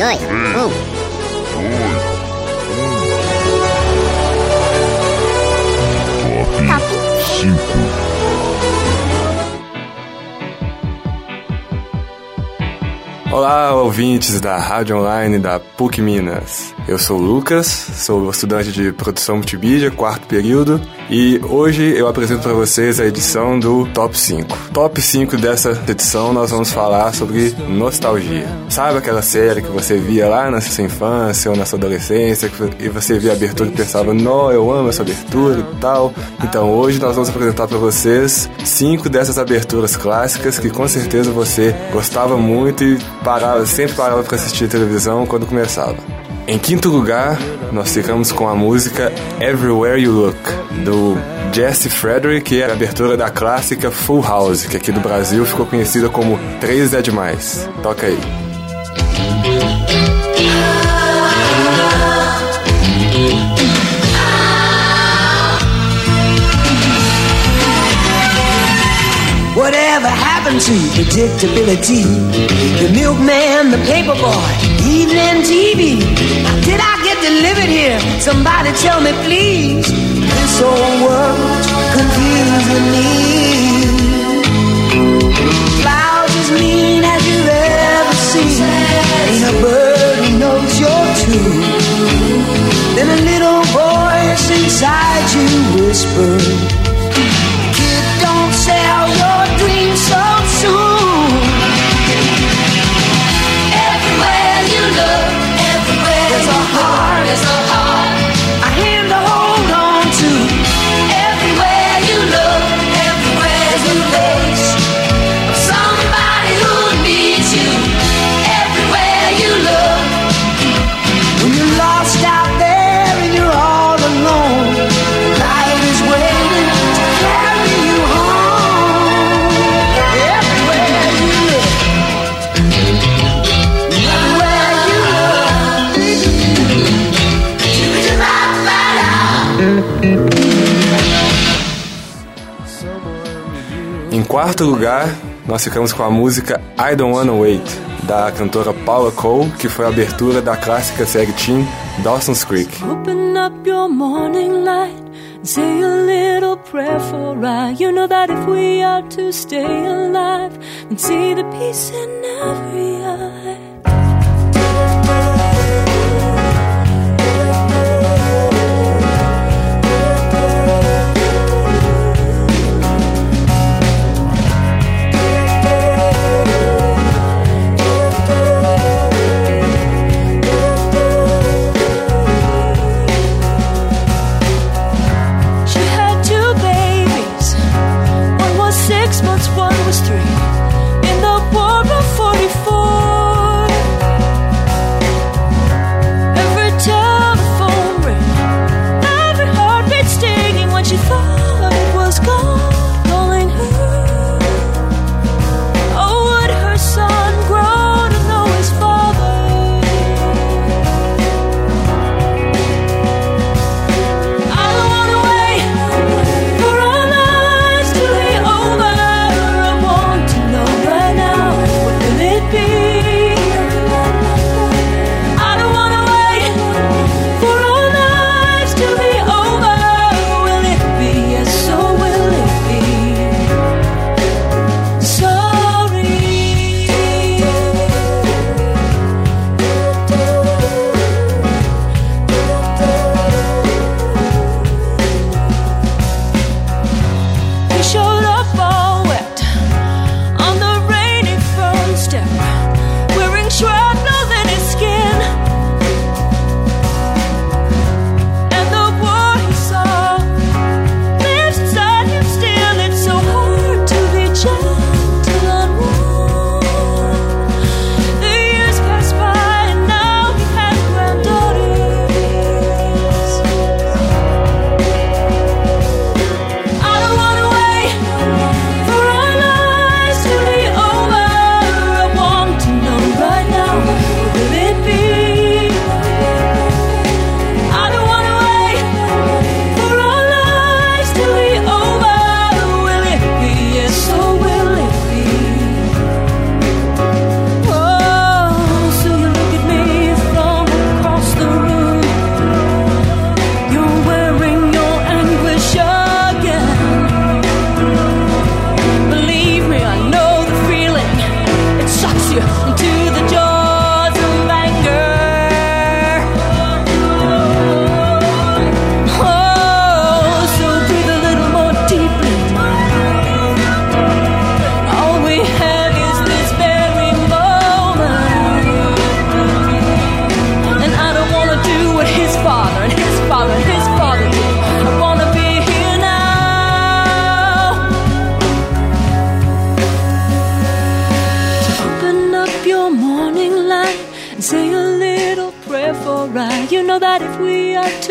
dois, um. Top 5. Olá, ouvintes da Rádio Online da PUC Minas. Eu sou o Lucas, sou estudante de produção multimídia, quarto período, e hoje eu apresento para vocês a edição do Top 5. Top 5 dessa edição nós vamos falar sobre nostalgia. Sabe aquela série que você via lá na sua infância ou na sua adolescência e você via a abertura e pensava, não, eu amo essa abertura e tal. Então hoje nós vamos apresentar para vocês cinco dessas aberturas clássicas que com certeza você gostava muito e parava, sempre parava para assistir televisão quando começava. Em quinto lugar, nós ficamos com a música Everywhere You Look, do Jesse Frederick, que é a abertura da clássica Full House, que aqui do Brasil ficou conhecida como 3 é Demais. Toca aí. Whatever happened to predictability? The milkman, the paperboy, evening TV. Did I get delivered here? Somebody tell me, please. This whole world's confusing me. Clouds as mean as you've ever seen. Ain't a bird who knows you're true. Then a little voice inside you whispers. Kid, don't sell your quarto lugar, nós ficamos com a música I Don't Wanna Wait, da cantora Paula Cole, que foi a abertura da clássica série teen Dawson's Creek. Open up your morning light say a little prayer for I. You know that if we are to stay alive and see the peace in every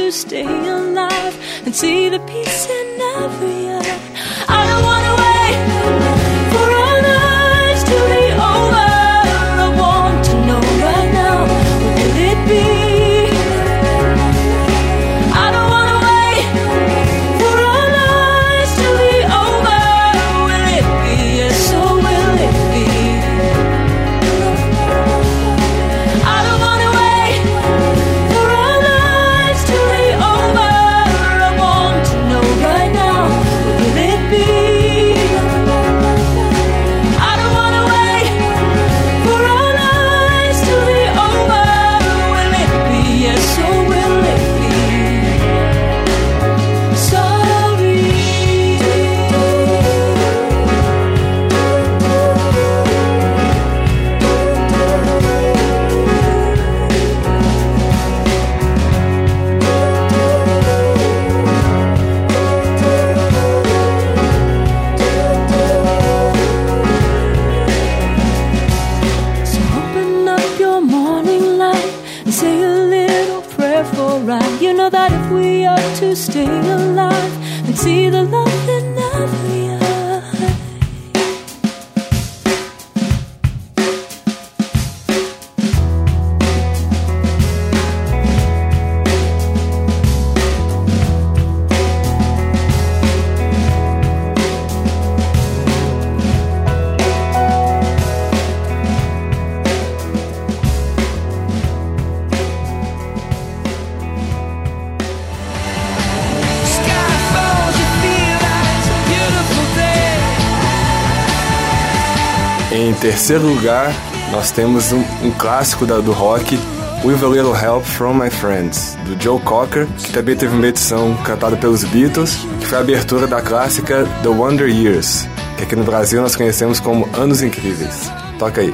to stay alive and see the peace in every eye, terceiro lugar, nós temos um, um clássico da- do rock, With a Little Help from My Friends, do Joe Cocker, que também teve uma edição cantada pelos Beatles, que foi a abertura da clássica The Wonder Years, que aqui no Brasil nós conhecemos como Anos Incríveis. Toca aí.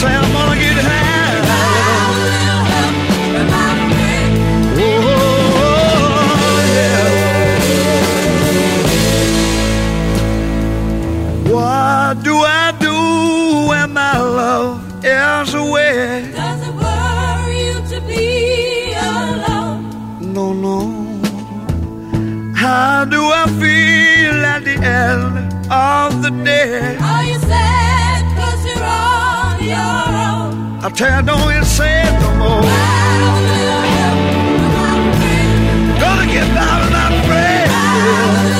say I'm gonna get high. Oh, yeah. What do I do when my love is away? Does it worry you to be alone? No, no. How do I feel at the end of the day? Tell don't even say it no more. Gonna get by without praying.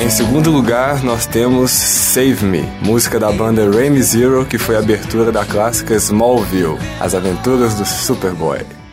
Em segundo lugar, nós temos Save Me, música da banda Rame Zero, que foi a abertura da clássica Smallville, As Aventuras do Superboy.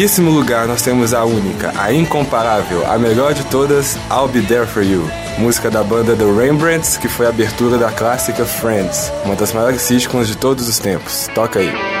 belíssimo lugar nós temos a única, a incomparável, a melhor de todas, I'll Be There For You, música da banda The Rembrandts, que foi a abertura da clássica Friends, uma das maiores sitcoms de todos os tempos. Toca aí.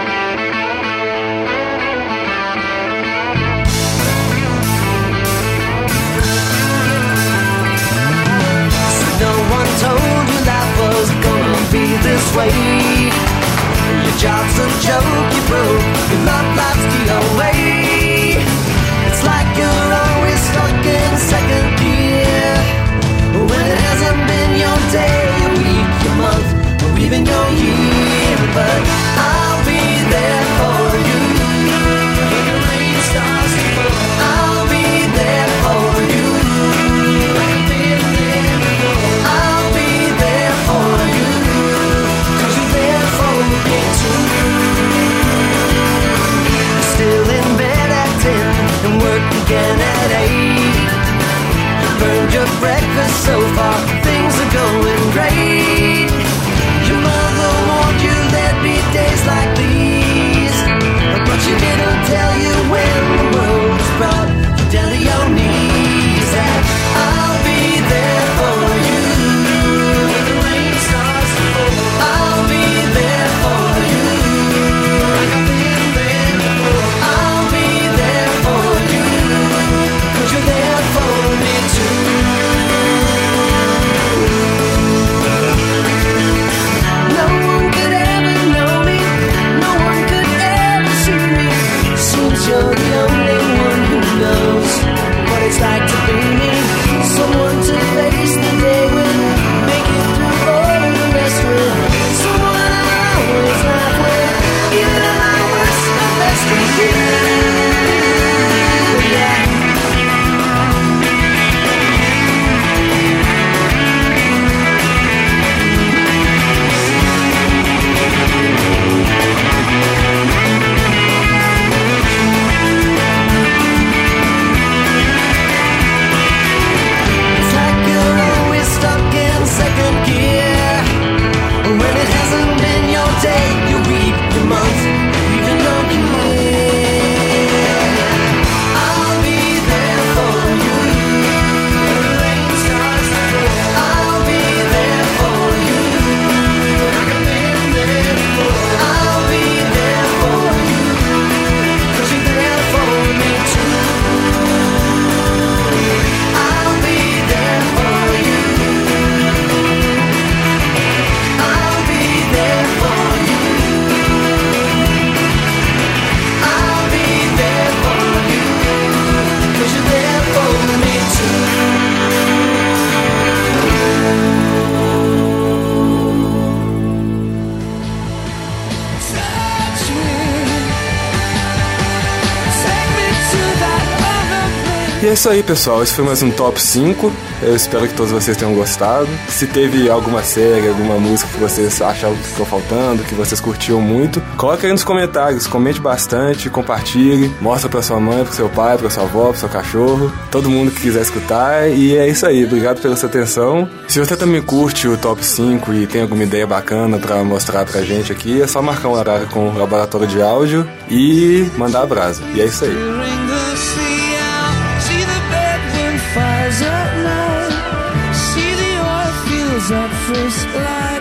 isso aí, pessoal. Esse foi mais um top 5. Eu espero que todos vocês tenham gostado. Se teve alguma série, alguma música que vocês acharam que ficou faltando, que vocês curtiram muito, coloque aí nos comentários. Comente bastante, compartilhe, mostra pra sua mãe, pro seu pai, pra sua avó, pro seu cachorro, todo mundo que quiser escutar. E é isso aí. Obrigado pela sua atenção. Se você também curte o top 5 e tem alguma ideia bacana para mostrar pra gente aqui, é só marcar um horário com o laboratório de áudio e mandar abraço. E é isso aí. useless lies